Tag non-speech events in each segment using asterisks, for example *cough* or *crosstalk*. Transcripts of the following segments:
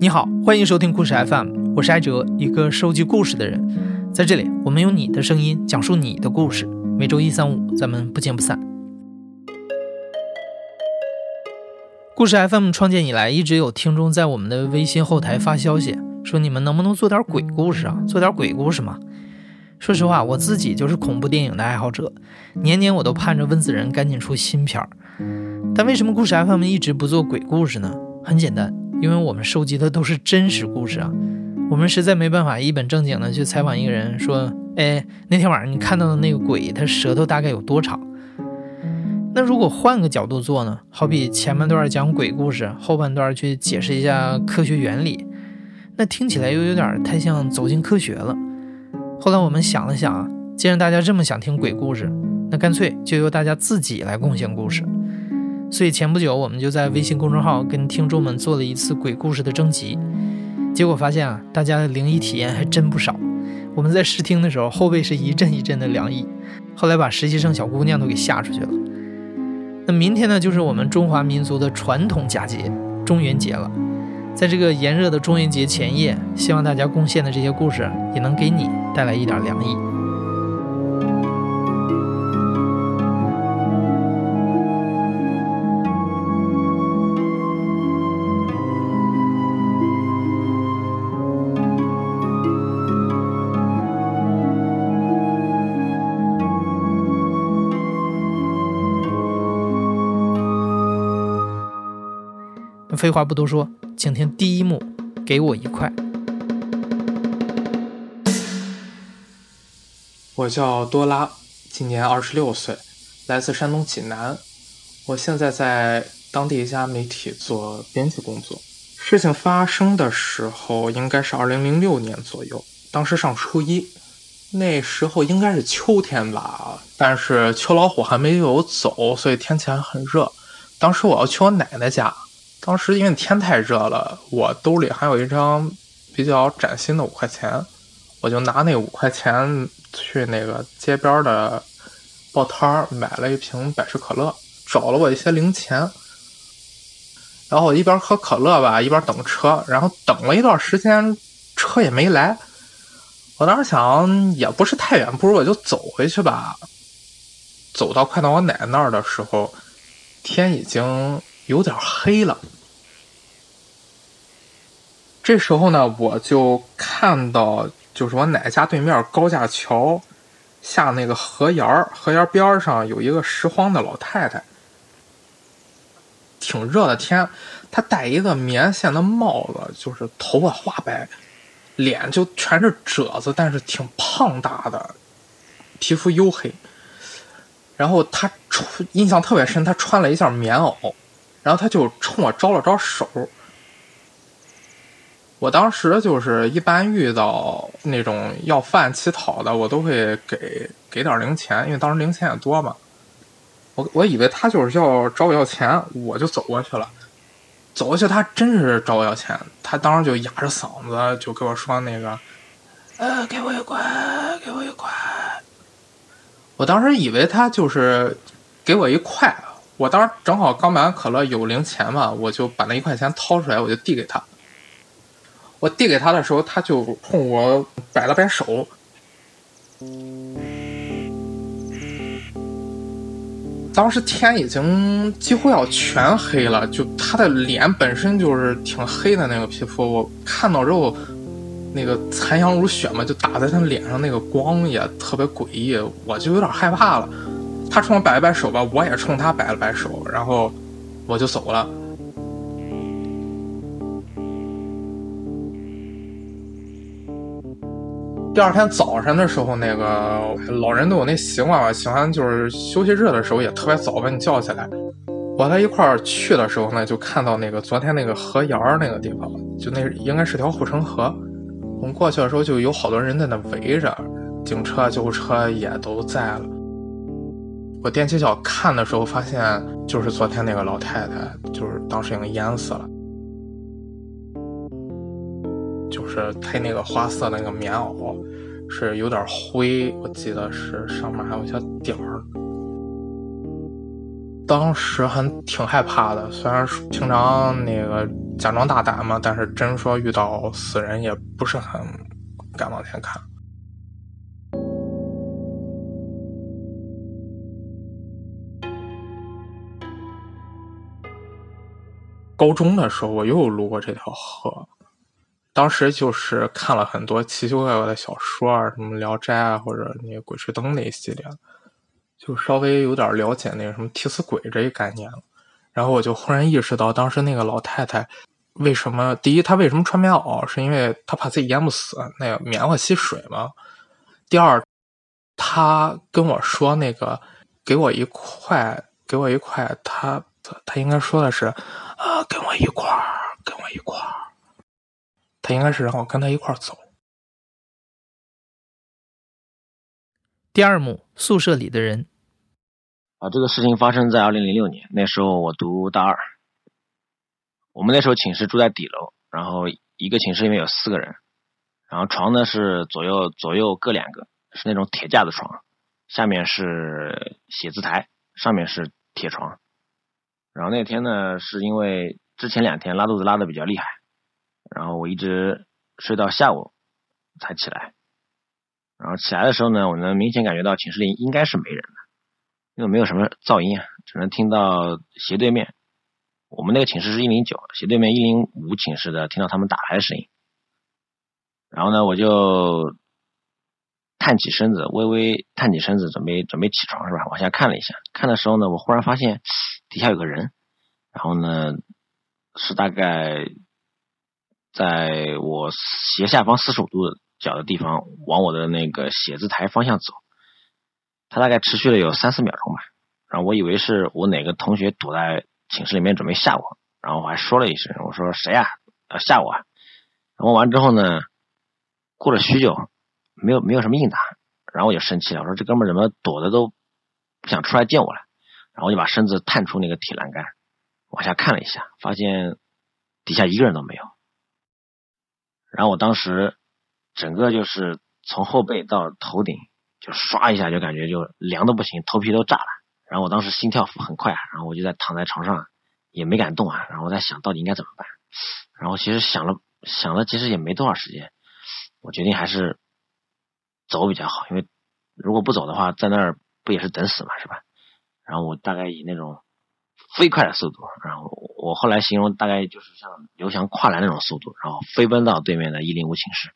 你好，欢迎收听故事 FM，我是艾哲，一个收集故事的人。在这里，我们用你的声音讲述你的故事。每周一、三、五，咱们不见不散。故事 FM 创建以来，一直有听众在我们的微信后台发消息，说你们能不能做点鬼故事啊？做点鬼故事嘛。说实话，我自己就是恐怖电影的爱好者，年年我都盼着温子仁赶紧出新片儿。但为什么故事 FM 一直不做鬼故事呢？很简单，因为我们收集的都是真实故事啊。我们实在没办法一本正经的去采访一个人，说，哎，那天晚上你看到的那个鬼，他舌头大概有多长？那如果换个角度做呢？好比前半段讲鬼故事，后半段去解释一下科学原理，那听起来又有点太像走进科学了。后来我们想了想啊，既然大家这么想听鬼故事，那干脆就由大家自己来贡献故事。所以前不久我们就在微信公众号跟听众们做了一次鬼故事的征集，结果发现啊，大家的灵异体验还真不少。我们在试听的时候，后背是一阵一阵的凉意，后来把实习生小姑娘都给吓出去了。那明天呢，就是我们中华民族的传统佳节——中元节了。在这个炎热的中元节前夜，希望大家贡献的这些故事也能给你带来一点凉意。废话不多说。请听第一幕，给我一块。我叫多拉，今年二十六岁，来自山东济南。我现在在当地一家媒体做编辑工作。事情发生的时候应该是二零零六年左右，当时上初一，那时候应该是秋天吧，但是秋老虎还没有走，所以天气还很热。当时我要去我奶奶家。当时因为天太热了，我兜里还有一张比较崭新的五块钱，我就拿那五块钱去那个街边的报摊儿买了一瓶百事可乐，找了我一些零钱，然后我一边喝可乐吧，一边等车，然后等了一段时间，车也没来，我当时想也不是太远，不如我就走回去吧。走到快到我奶奶那儿的时候，天已经。有点黑了，这时候呢，我就看到，就是我奶家对面高架桥下那个河沿儿，河沿边上有一个拾荒的老太太，挺热的天，她戴一个棉线的帽子，就是头发花白，脸就全是褶子，但是挺胖大的，皮肤黝黑，然后她穿印象特别深，她穿了一件棉袄。然后他就冲我招了招手，我当时就是一般遇到那种要饭乞讨的，我都会给给点零钱，因为当时零钱也多嘛。我我以为他就是要找我要钱，我就走过去了。走过去，他真是找我要钱，他当时就哑着嗓子就跟我说那个，呃，给我一块，给我一块。我当时以为他就是给我一块。我当时正好刚买完可乐，有零钱嘛，我就把那一块钱掏出来，我就递给他。我递给他的时候，他就冲我摆了摆手。当时天已经几乎要全黑了，就他的脸本身就是挺黑的那个皮肤，我看到之后，那个残阳如血嘛，就打在他脸上，那个光也特别诡异，我就有点害怕了。他冲我摆了摆手吧，我也冲他摆了摆手，然后我就走了。第二天早上的时候，那个老人都有那习惯吧，喜欢就是休息日的时候也特别早把你叫起来。我在一块儿去的时候呢，就看到那个昨天那个河沿儿那个地方，就那应该是条护城河。我们过去的时候就有好多人在那围着，警车、救护车也都在了。我踮起脚看的时候，发现就是昨天那个老太太，就是当时已经淹死了。就是她那个花色那个棉袄是有点灰，我记得是上面还有小点儿。当时还挺害怕的，虽然平常那个假装大胆嘛，但是真说遇到死人也不是很敢往前看。高中的时候，我又路过这条河，当时就是看了很多奇奇怪怪的小说啊，什么《聊斋》啊，或者那个《鬼吹灯》那一系列。就稍微有点了解那个什么替死鬼这一概念了，然后我就忽然意识到，当时那个老太太为什么？第一，她为什么穿棉袄？是因为她怕自己淹不死，那个棉花吸水嘛。第二，她跟我说那个给我一块，给我一块，她她她应该说的是啊，跟我一块儿，跟我一块儿。他应该是让我跟他一块儿走。第二幕，宿舍里的人。啊，这个事情发生在二零零六年，那时候我读大二。我们那时候寝室住在底楼，然后一个寝室里面有四个人，然后床呢是左右左右各两个，是那种铁架子床，下面是写字台，上面是铁床。然后那天呢，是因为之前两天拉肚子拉的比较厉害，然后我一直睡到下午才起来。然后起来的时候呢，我能明显感觉到寝室里应该是没人的。因为没有什么噪音啊，只能听到斜对面。我们那个寝室是一零九，斜对面一零五寝室的听到他们打牌的声音。然后呢，我就探起身子，微微探起身子，准备准备起床是吧？往下看了一下，看的时候呢，我忽然发现底下有个人。然后呢，是大概在我斜下方四十五度角的地方，往我的那个写字台方向走。他大概持续了有三四秒钟吧，然后我以为是我哪个同学躲在寝室里面准备吓我，然后我还说了一声，我说谁呀？要吓我？啊，然后完之后呢，过了许久，没有没有什么应答，然后我就生气了，我说这哥们怎么躲的都不想出来见我了？然后就把身子探出那个铁栏杆，往下看了一下，发现底下一个人都没有。然后我当时整个就是从后背到头顶。就唰一下就感觉就凉的不行，头皮都炸了。然后我当时心跳很快，然后我就在躺在床上也没敢动啊。然后我在想到底应该怎么办。然后其实想了想了，其实也没多少时间。我决定还是走比较好，因为如果不走的话，在那儿不也是等死嘛，是吧？然后我大概以那种飞快的速度，然后我后来形容大概就是像刘翔跨栏那种速度，然后飞奔到对面的一零五寝室。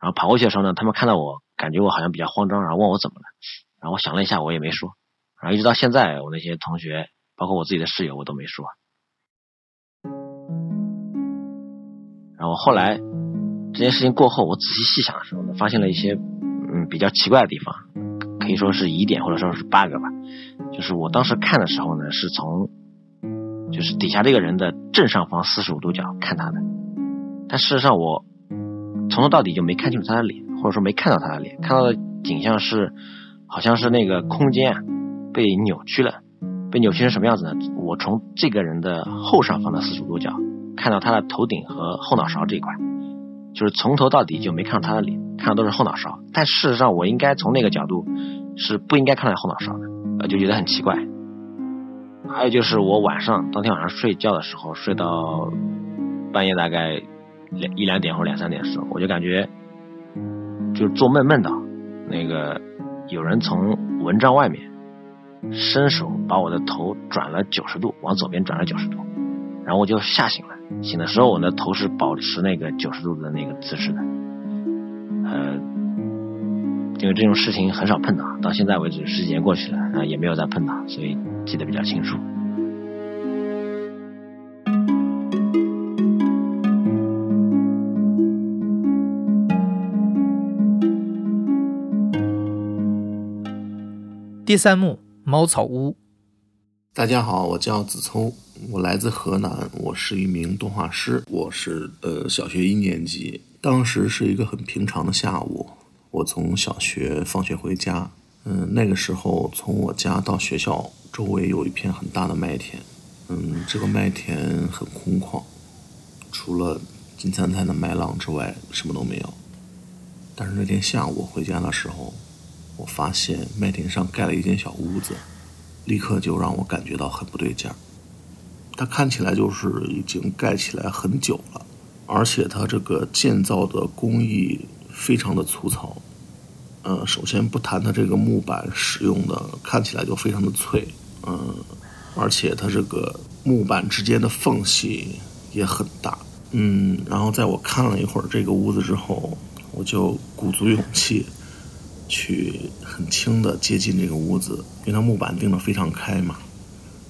然后跑过去的时候呢，他们看到我。感觉我好像比较慌张，然后问我怎么了，然后我想了一下，我也没说，然后一直到现在，我那些同学，包括我自己的室友，我都没说。然后后来这件事情过后，我仔细细想的时候呢，发现了一些嗯比较奇怪的地方，可以说是疑点或者说是 bug 吧。就是我当时看的时候呢，是从就是底下这个人的正上方四十五度角看他的，但事实上我从头到底就没看清楚他的脸。或者说没看到他的脸，看到的景象是，好像是那个空间被扭曲了，被扭曲成什么样子呢？我从这个人的后上方的四十五度角看到他的头顶和后脑勺这一块，就是从头到底就没看到他的脸，看到都是后脑勺。但事实上我应该从那个角度是不应该看到后脑勺的，呃，就觉得很奇怪。还有就是我晚上当天晚上睡觉的时候，睡到半夜大概两一两点或两三点的时候，我就感觉。就是做梦梦到，那个有人从蚊帐外面伸手把我的头转了九十度，往左边转了九十度，然后我就吓醒了。醒的时候，我的头是保持那个九十度的那个姿势的。呃，因为这种事情很少碰到，到现在为止十几年过去了，啊，也没有再碰到，所以记得比较清楚。第三幕，茅草屋。大家好，我叫子聪，我来自河南，我是一名动画师。我是呃小学一年级，当时是一个很平常的下午，我从小学放学回家。嗯，那个时候从我家到学校周围有一片很大的麦田，嗯，这个麦田很空旷，除了金灿灿的麦浪之外，什么都没有。但是那天下午回家的时候。我发现麦田上盖了一间小屋子，立刻就让我感觉到很不对劲儿。它看起来就是已经盖起来很久了，而且它这个建造的工艺非常的粗糙。呃，首先不谈它这个木板使用的看起来就非常的脆，嗯，而且它这个木板之间的缝隙也很大，嗯，然后在我看了一会儿这个屋子之后，我就鼓足勇气去很轻的接近这个屋子，因为它木板钉的非常开嘛。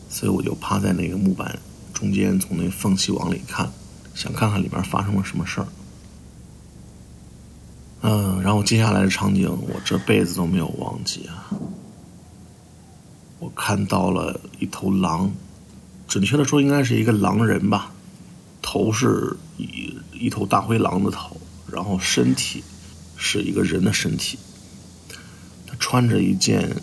所以我就趴在那个木板中间，从那缝隙往里看，想看看里边发生了什么事儿。嗯，然后接下来的场景我这辈子都没有忘记啊！我看到了一头狼，准确的说应该是一个狼人吧，头是一一头大灰狼的头，然后身体是一个人的身体，他穿着一件。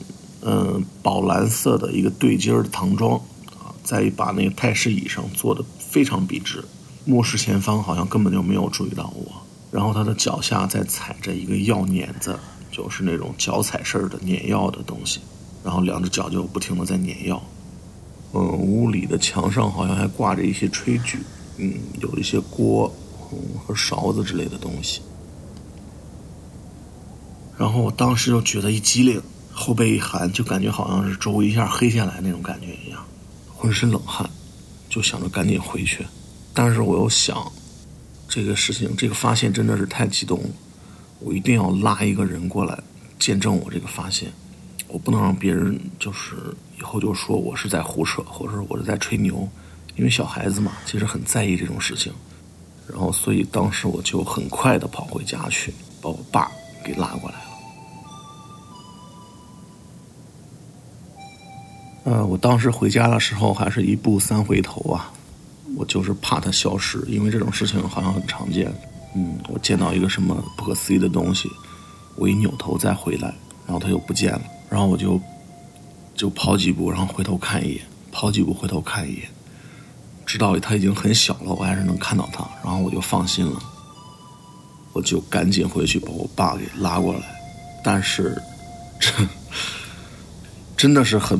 嗯，宝蓝色的一个对襟的唐装，啊，在一把那个太师椅上坐的非常笔直，目视前方，好像根本就没有注意到我。然后他的脚下在踩着一个药碾子，就是那种脚踩式的碾药的东西，然后两只脚就不停的在碾药。嗯，屋里的墙上好像还挂着一些炊具，嗯，有一些锅，嗯和勺子之类的东西。然后我当时就觉得一激灵。后背一寒，就感觉好像是周围一下黑下来那种感觉一样，浑身冷汗，就想着赶紧回去。但是我又想，这个事情，这个发现真的是太激动了，我一定要拉一个人过来见证我这个发现，我不能让别人就是以后就说我是在胡扯，或者我是在吹牛，因为小孩子嘛，其实很在意这种事情。然后，所以当时我就很快的跑回家去，把我爸给拉过来了。呃，我当时回家的时候还是一步三回头啊，我就是怕它消失，因为这种事情好像很常见。嗯，我见到一个什么不可思议的东西，我一扭头再回来，然后它又不见了，然后我就就跑几步，然后回头看一眼，跑几步回头看一眼，直到它已经很小了，我还是能看到它，然后我就放心了，我就赶紧回去把我爸给拉过来，但是这。*laughs* 真的是很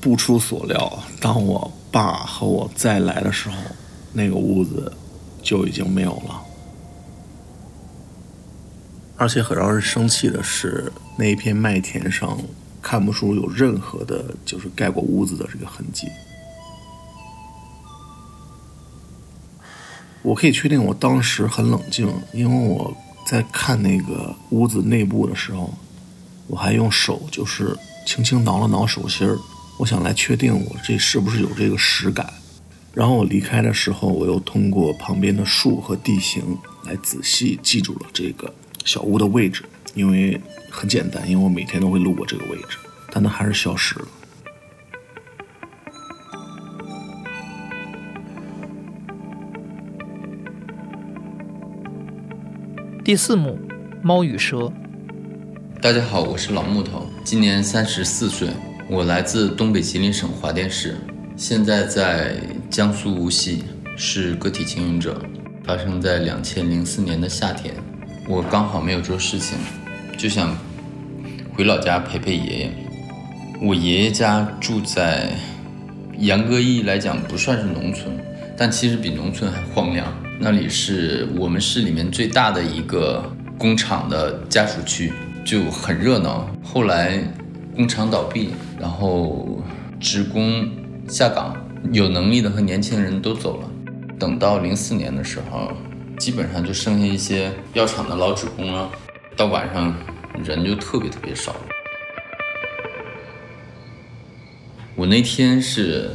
不出所料。当我爸和我再来的时候，那个屋子就已经没有了。而且很让人生气的是，那一片麦田上看不出有任何的，就是盖过屋子的这个痕迹。我可以确定，我当时很冷静，因为我在看那个屋子内部的时候，我还用手就是。轻轻挠了挠手心儿，我想来确定我这是不是有这个实感。然后我离开的时候，我又通过旁边的树和地形来仔细记住了这个小屋的位置，因为很简单，因为我每天都会路过这个位置，但它还是消失了。第四幕，猫与蛇。大家好，我是老木头，今年三十四岁，我来自东北吉林省桦甸市，现在在江苏无锡，是个体经营者。发生在两千零四年的夏天，我刚好没有做事情，就想回老家陪陪爷爷。我爷爷家住在，严格意义来讲不算是农村，但其实比农村还荒凉。那里是我们市里面最大的一个工厂的家属区。就很热闹。后来工厂倒闭，然后职工下岗，有能力的和年轻人都走了。等到零四年的时候，基本上就剩下一些药厂的老职工了。到晚上人就特别特别少。我那天是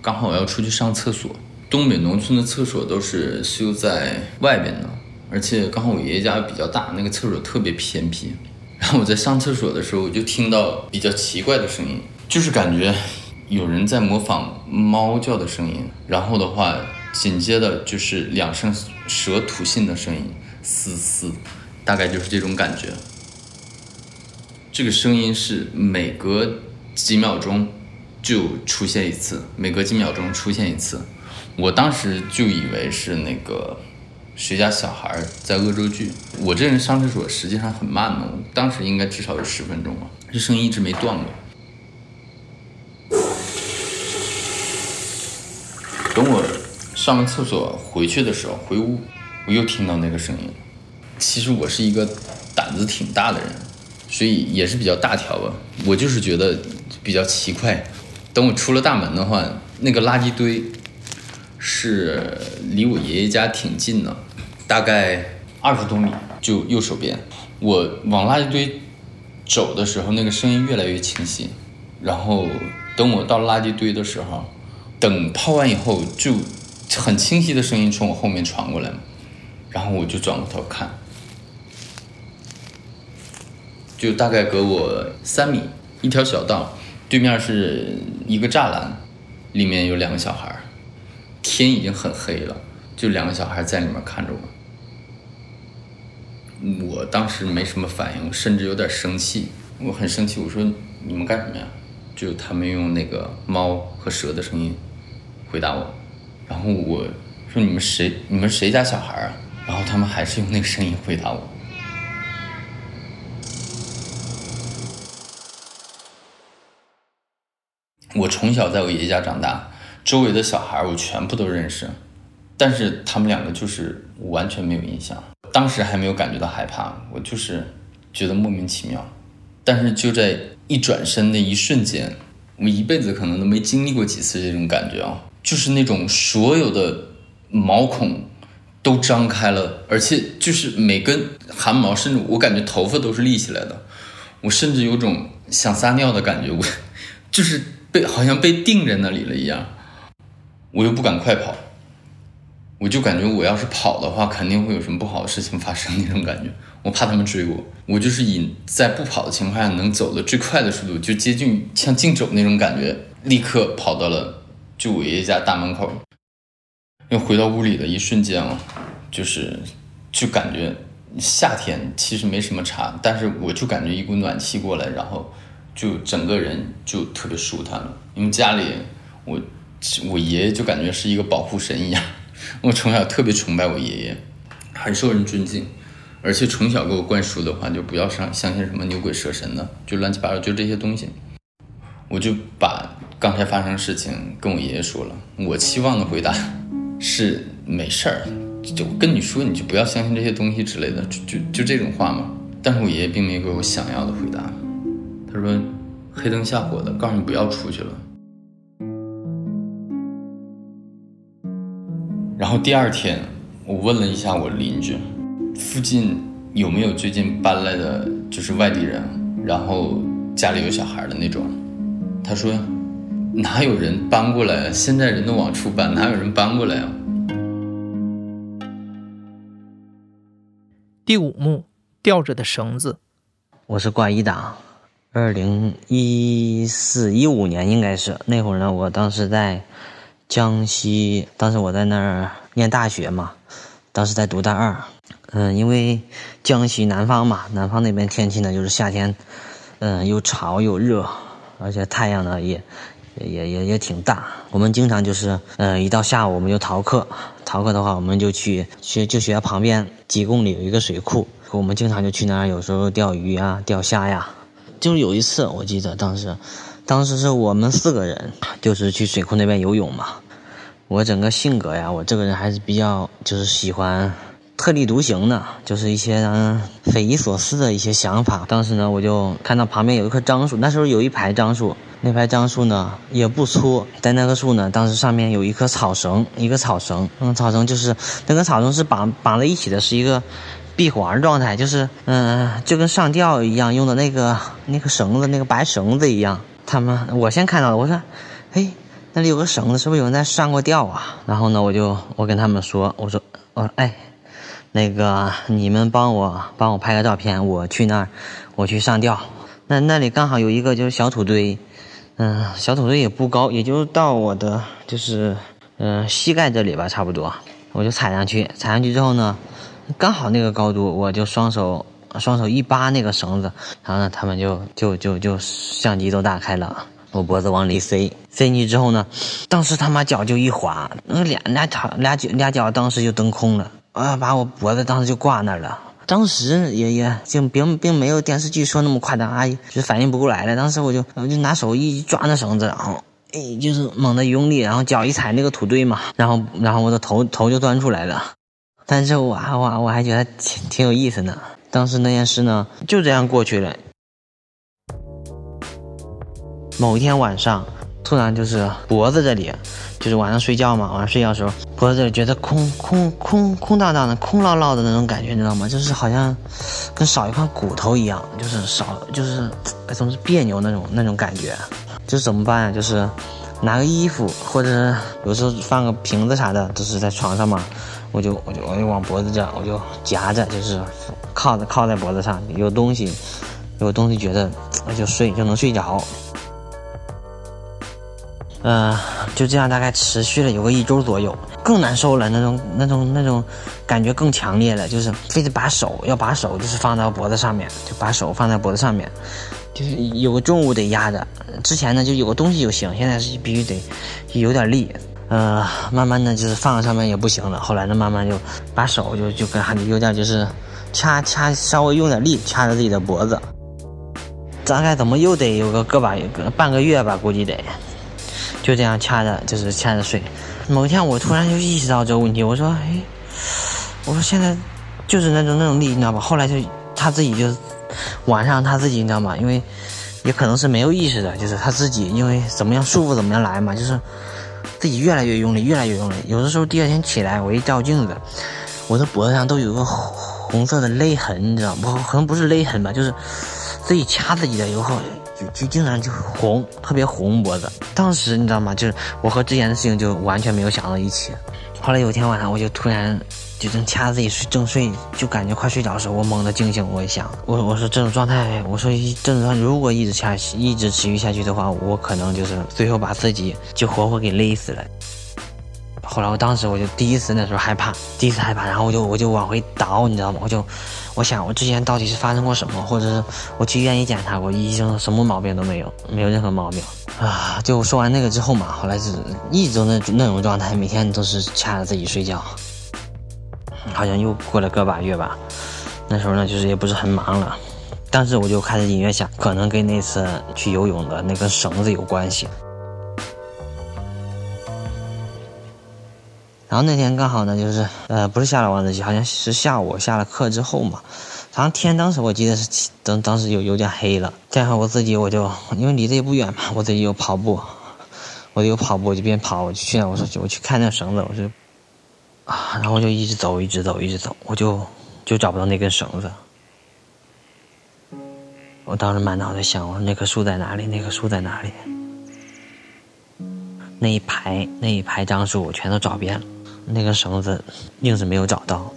刚好我要出去上厕所。东北农村的厕所都是修在外边的。而且刚好我爷爷家比较大，那个厕所特别偏僻。然后我在上厕所的时候，我就听到比较奇怪的声音，就是感觉有人在模仿猫叫的声音。然后的话，紧接着就是两声蛇吐信的声音，嘶嘶，大概就是这种感觉。这个声音是每隔几秒钟就出现一次，每隔几秒钟出现一次。我当时就以为是那个。谁家小孩在恶作剧？我这人上厕所实际上很慢的当时应该至少有十分钟吧这声音一直没断过。等我上完厕所回去的时候回屋我又听到那个声音。其实我是一个胆子挺大的人所以也是比较大条吧。我就是觉得比较奇怪等我出了大门的话那个垃圾堆是离我爷爷家挺近的。大概二十多米，就右手边。我往垃圾堆走的时候，那个声音越来越清晰。然后等我到垃圾堆的时候，等泡完以后，就很清晰的声音从我后面传过来。然后我就转过头看，就大概隔我三米，一条小道，对面是一个栅栏，里面有两个小孩，天已经很黑了，就两个小孩在里面看着我。我当时没什么反应，甚至有点生气，我很生气，我说你们干什么呀？就他们用那个猫和蛇的声音回答我，然后我说你们谁？你们谁家小孩啊？然后他们还是用那个声音回答我。我从小在我爷爷家长大，周围的小孩我全部都认识，但是他们两个就是完全没有印象。当时还没有感觉到害怕，我就是觉得莫名其妙。但是就在一转身的一瞬间，我一辈子可能都没经历过几次这种感觉啊，就是那种所有的毛孔都张开了，而且就是每根汗毛，甚至我感觉头发都是立起来的。我甚至有种想撒尿的感觉，我 *laughs* 就是被好像被定在那里了一样，我又不敢快跑。我就感觉我要是跑的话，肯定会有什么不好的事情发生那种感觉。*laughs* 我怕他们追我，我就是以在不跑的情况下能走的最快的速度，就接近像竞走那种感觉，立刻跑到了就我爷爷家大门口。又回到屋里的一瞬间啊，就是就感觉夏天其实没什么差，但是我就感觉一股暖气过来，然后就整个人就特别舒坦了。因为家里我我爷爷就感觉是一个保护神一样。我从小特别崇拜我爷爷，很受人尊敬，而且从小给我灌输的话，就不要相相信什么牛鬼蛇神的，就乱七八糟，就这些东西。我就把刚才发生的事情跟我爷爷说了，我期望的回答是没事儿，就跟你说，你就不要相信这些东西之类的，就就就这种话嘛。但是我爷爷并没给我想要的回答，他说黑灯瞎火的，告诉你不要出去了。然后第二天，我问了一下我邻居，附近有没有最近搬来的，就是外地人，然后家里有小孩的那种。他说，哪有人搬过来？现在人都往出搬，哪有人搬过来啊？第五幕，吊着的绳子。我是挂一档，二零一四一五年应该是那会儿呢，我当时在。江西，当时我在那儿念大学嘛，当时在读大二。嗯，因为江西南方嘛，南方那边天气呢就是夏天，嗯，又潮又热，而且太阳呢也也也也挺大。我们经常就是，嗯，一到下午我们就逃课，逃课的话我们就去去就学校旁边几公里有一个水库，我们经常就去那儿，有时候钓鱼啊，钓虾呀。就是有一次我记得当时。当时是我们四个人，就是去水库那边游泳嘛。我整个性格呀，我这个人还是比较就是喜欢特立独行的，就是一些嗯匪夷所思的一些想法。当时呢，我就看到旁边有一棵樟树，那时候有一排樟树，那排樟树呢也不粗，在那棵树呢，当时上面有一棵草绳，一个草绳，嗯，草绳就是那个草绳是绑绑在一起的，是一个闭环状态，就是嗯，就跟上吊一样用的那个那个绳子，那个白绳子一样。他们，我先看到了，我说，哎，那里有个绳子，是不是有人在上过吊啊？然后呢，我就我跟他们说，我说，我说，哎，那个你们帮我帮我拍个照片，我去那儿，我去上吊。那那里刚好有一个就是小土堆，嗯，小土堆也不高，也就到我的就是嗯膝盖这里吧，差不多。我就踩上去，踩上去之后呢，刚好那个高度，我就双手。双手一扒那个绳子，然后呢，他们就就就就相机都打开了，我脖子往里塞，塞进去之后呢，当时他妈脚就一滑，那俩俩脚俩脚俩脚当时就蹬空了，啊，把我脖子当时就挂那儿了。当时也也就并并没有电视剧说那么夸张，阿姨就反应不过来了。当时我就我就拿手一抓那绳子，然后哎，就是猛地用力，然后脚一踩那个土堆嘛，然后然后我的头头就钻出来了。但是我我我还觉得挺挺有意思呢。当时那件事呢就这样过去了。某一天晚上，突然就是脖子这里，就是晚上睡觉嘛，晚上睡觉的时候，脖子这里觉得空空空空荡荡的、空落落的那种感觉，你知道吗？就是好像跟少一块骨头一样，就是少，就是总是别扭那种那种感觉。就是怎么办呀？就是拿个衣服，或者有时候放个瓶子啥的，都是在床上嘛。我就我就我就往脖子这，我就夹着，就是靠着靠在脖子上，有东西有东西觉得我就睡就能睡着。呃，就这样大概持续了有个一周左右，更难受了，那种那种那种感觉更强烈了，就是非得把手要把手就是放到脖子上面，就把手放在脖子上面，就是有个重物得压着。之前呢就有个东西就行，现在是必须得有点力。呃，慢慢的就是放在上面也不行了，后来呢慢慢就把手就就跟还有点就是掐掐稍微用点力掐着自己的脖子，大概怎么又得有个个把个半个月吧，估计得。就这样掐着，就是掐着睡。某一天，我突然就意识到这个问题，我说：“哎，我说现在就是那种那种力，你知道吧？”后来就他自己就晚上他自己，你知道吗？因为也可能是没有意识的，就是他自己因为怎么样舒服怎么样来嘛，就是自己越来越用力，越来越用力。有的时候第二天起来，我一照镜子，我的脖子上都有个红色的勒痕，你知道不？可能不是勒痕吧，就是自己掐自己的，以后。就就经常就红，特别红脖子。当时你知道吗？就是我和之前的事情就完全没有想到一起。后来有一天晚上，我就突然就正掐自己睡正睡，就感觉快睡着的时候，我猛地惊醒。我一想，我我说这种状态，我说这种状态如果一直下一直持续下去的话，我可能就是最后把自己就活活给勒死了。后来我当时我就第一次那时候害怕，第一次害怕，然后我就我就往回倒，你知道吗？我就。我想，我之前到底是发生过什么，或者是我去医院一检查过，医生什么毛病都没有，没有任何毛病啊！就说完那个之后嘛，后来是一直都那那种状态，每天都是掐着自己睡觉，好像又过了个把月吧。那时候呢，就是也不是很忙了，当时我就开始隐约想，可能跟那次去游泳的那根绳子有关系。然后那天刚好呢，就是呃，不是下了晚自习，好像是下午下了课之后嘛。反正天当时我记得是当当时有有点黑了。这样我自己我就因为离得也不远嘛，我自己又跑步，我就跑步，我就边跑我就去，我说我去看那绳子，我说啊，然后就一直走，一直走，一直走，我就就找不到那根绳子。我当时满脑子想，我说那棵树在哪里？那棵树在哪里？那一排那一排樟树我全都找遍了。那根绳子硬是没有找到。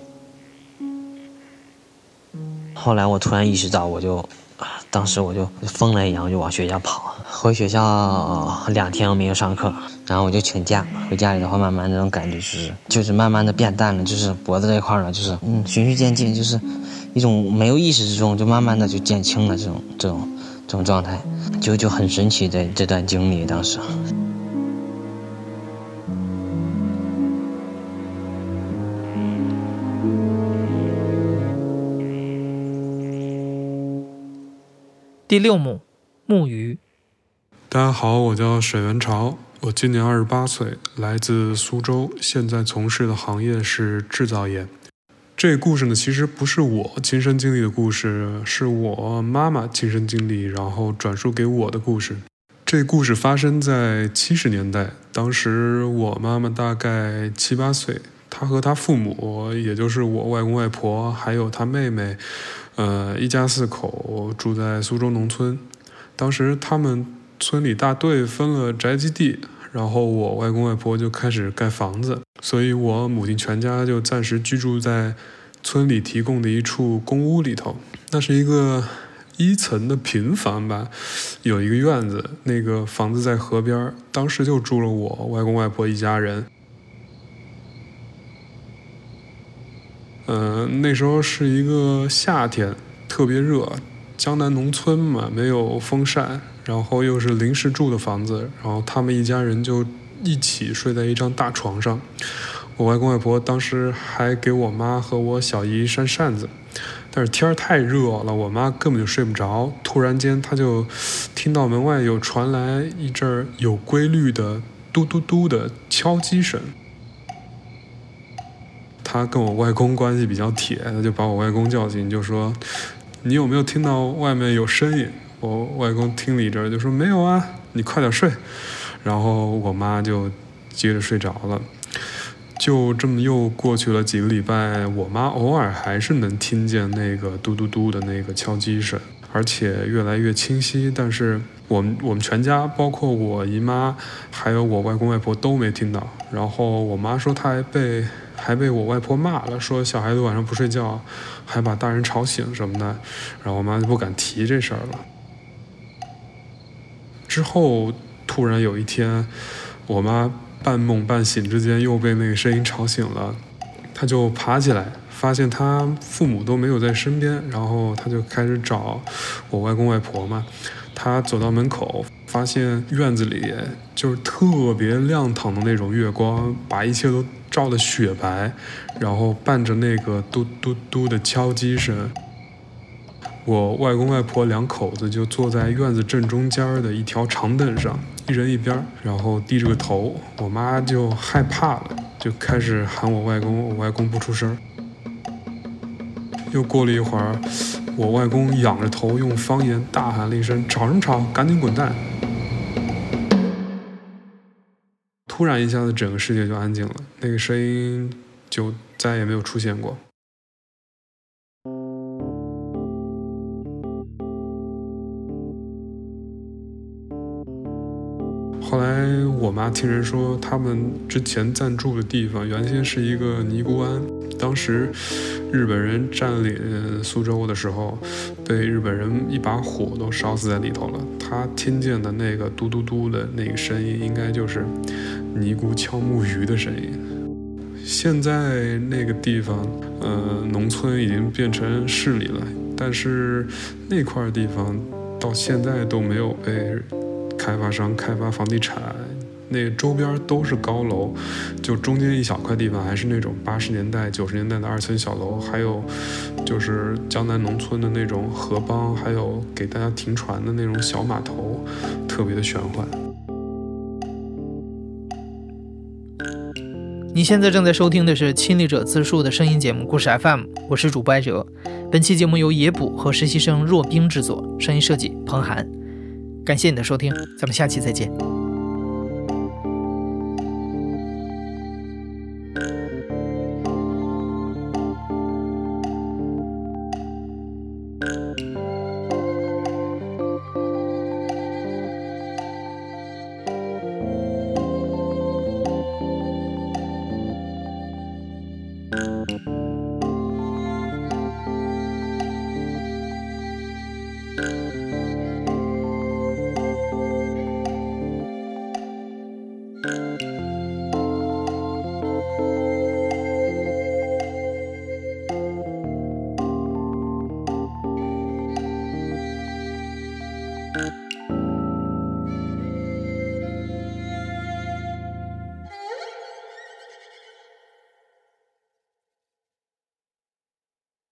后来我突然意识到，我就当时我就疯了一样，就往学校跑。回学校两天我没有上课，然后我就请假。回家里的话，慢慢那种感觉就是，就是慢慢的变淡了，就是脖子这一块呢，就是嗯，循序渐进，就是一种没有意识之中，就慢慢的就减轻了这种这种这种状态，就就很神奇的这段经历，当时。第六幕，木鱼。大家好，我叫沈元朝，我今年二十八岁，来自苏州，现在从事的行业是制造业。这故事呢，其实不是我亲身经历的故事，是我妈妈亲身经历，然后转述给我的故事。这故事发生在七十年代，当时我妈妈大概七八岁，她和她父母，也就是我外公外婆还有她妹妹。呃，一家四口住在苏州农村。当时他们村里大队分了宅基地，然后我外公外婆就开始盖房子，所以我母亲全家就暂时居住在村里提供的一处公屋里头。那是一个一层的平房吧，有一个院子，那个房子在河边。当时就住了我外公外婆一家人。嗯，那时候是一个夏天，特别热。江南农村嘛，没有风扇，然后又是临时住的房子，然后他们一家人就一起睡在一张大床上。我外公外婆当时还给我妈和我小姨扇扇子，但是天儿太热了，我妈根本就睡不着。突然间，她就听到门外有传来一阵有规律的嘟嘟嘟的敲击声。她跟我外公关系比较铁，她就把我外公叫醒，就说：“你有没有听到外面有声音？”我外公听了一阵，就说：“没有啊，你快点睡。”然后我妈就接着睡着了。就这么又过去了几个礼拜，我妈偶尔还是能听见那个嘟嘟嘟的那个敲击声，而且越来越清晰。但是我们我们全家，包括我姨妈，还有我外公外婆都没听到。然后我妈说，她还被还被我外婆骂了，说小孩子晚上不睡觉，还把大人吵醒什么的。然后我妈就不敢提这事儿了。之后突然有一天，我妈。半梦半醒之间，又被那个声音吵醒了，她就爬起来，发现她父母都没有在身边，然后她就开始找我外公外婆嘛。他走到门口，发现院子里就是特别亮堂的那种月光，把一切都照得雪白，然后伴着那个嘟嘟嘟的敲击声。我外公外婆两口子就坐在院子正中间的一条长凳上，一人一边，然后低着个头。我妈就害怕了，就开始喊我外公，我外公不出声。又过了一会儿，我外公仰着头用方言大喊了一声：“吵什么吵？赶紧滚蛋！”突然一下子，整个世界就安静了，那个声音就再也没有出现过。后来我妈听人说，他们之前暂住的地方原先是一个尼姑庵。当时日本人占领苏州的时候，被日本人一把火都烧死在里头了。他听见的那个嘟嘟嘟的那个声音，应该就是尼姑敲木鱼的声音。现在那个地方，呃，农村已经变成市里了，但是那块地方到现在都没有被。开发商开发房地产，那周边都是高楼，就中间一小块地方还是那种八十年代、九十年代的二层小楼，还有就是江南农村的那种河浜，还有给大家停船的那种小码头，特别的玄幻。你现在正在收听的是亲历者自述的声音节目故事 FM，我是主播艾哲。本期节目由野捕和实习生若冰制作，声音设计彭涵。感谢你的收听，咱们下期再见。